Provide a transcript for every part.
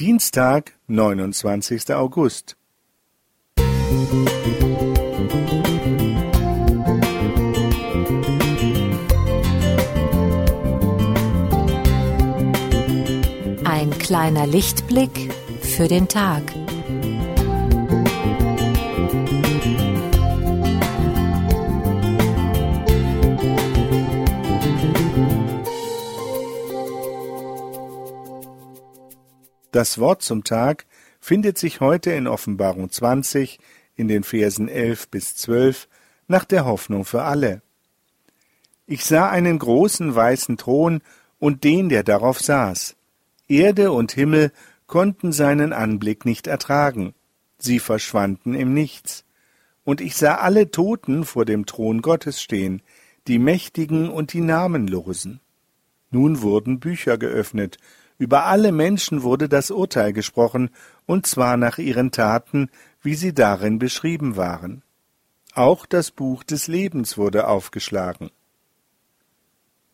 Dienstag, neunundzwanzigster August. Ein kleiner Lichtblick für den Tag. Das Wort zum Tag findet sich heute in Offenbarung 20 in den Versen 11 bis 12 nach der Hoffnung für alle. Ich sah einen großen weißen Thron und den, der darauf saß. Erde und Himmel konnten seinen Anblick nicht ertragen. Sie verschwanden im Nichts. Und ich sah alle Toten vor dem Thron Gottes stehen, die Mächtigen und die Namenlosen. Nun wurden Bücher geöffnet, über alle Menschen wurde das Urteil gesprochen, und zwar nach ihren Taten, wie sie darin beschrieben waren. Auch das Buch des Lebens wurde aufgeschlagen.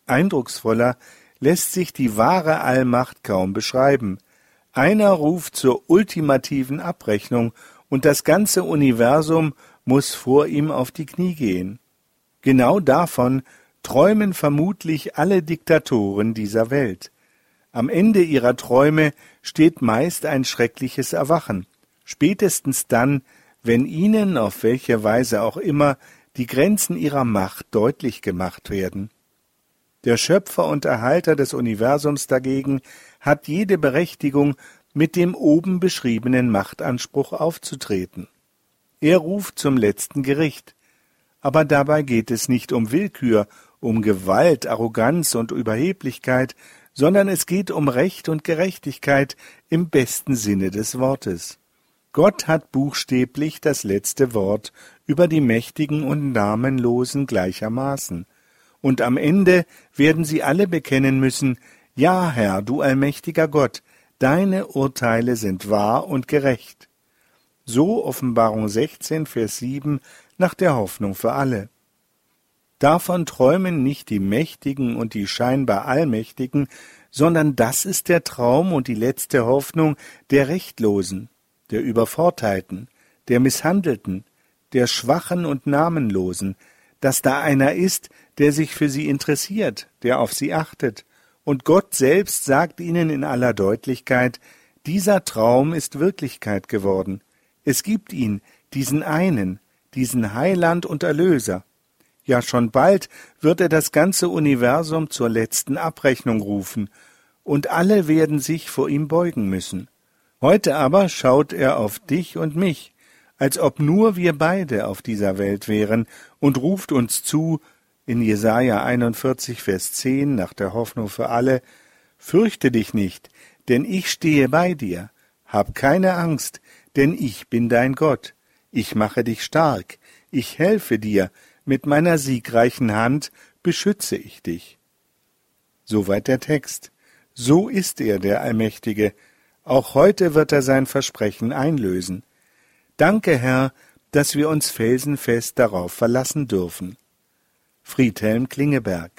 Eindrucksvoller lässt sich die wahre Allmacht kaum beschreiben. Einer ruft zur ultimativen Abrechnung, und das ganze Universum muss vor ihm auf die Knie gehen. Genau davon träumen vermutlich alle Diktatoren dieser Welt. Am Ende ihrer Träume steht meist ein schreckliches Erwachen, spätestens dann, wenn ihnen, auf welche Weise auch immer, die Grenzen ihrer Macht deutlich gemacht werden. Der Schöpfer und Erhalter des Universums dagegen hat jede Berechtigung, mit dem oben beschriebenen Machtanspruch aufzutreten. Er ruft zum letzten Gericht. Aber dabei geht es nicht um Willkür, um Gewalt, Arroganz und Überheblichkeit, sondern es geht um Recht und Gerechtigkeit im besten Sinne des Wortes. Gott hat buchstäblich das letzte Wort über die Mächtigen und Namenlosen gleichermaßen. Und am Ende werden sie alle bekennen müssen, Ja, Herr, du allmächtiger Gott, deine Urteile sind wahr und gerecht. So Offenbarung 16, Vers 7 nach der Hoffnung für alle. Davon träumen nicht die Mächtigen und die scheinbar Allmächtigen, sondern das ist der Traum und die letzte Hoffnung der Rechtlosen, der Übervorteilten, der Misshandelten, der Schwachen und Namenlosen, dass da einer ist, der sich für sie interessiert, der auf sie achtet. Und Gott selbst sagt ihnen in aller Deutlichkeit, dieser Traum ist Wirklichkeit geworden. Es gibt ihn, diesen einen, diesen Heiland und Erlöser. Ja, schon bald wird er das ganze Universum zur letzten Abrechnung rufen, und alle werden sich vor ihm beugen müssen. Heute aber schaut er auf dich und mich, als ob nur wir beide auf dieser Welt wären, und ruft uns zu, in Jesaja 41, Vers 10, nach der Hoffnung für alle, Fürchte dich nicht, denn ich stehe bei dir. Hab keine Angst, denn ich bin dein Gott. Ich mache dich stark. Ich helfe dir mit meiner siegreichen Hand beschütze ich dich. Soweit der Text. So ist er, der Allmächtige. Auch heute wird er sein Versprechen einlösen. Danke, Herr, dass wir uns felsenfest darauf verlassen dürfen. Friedhelm Klingeberg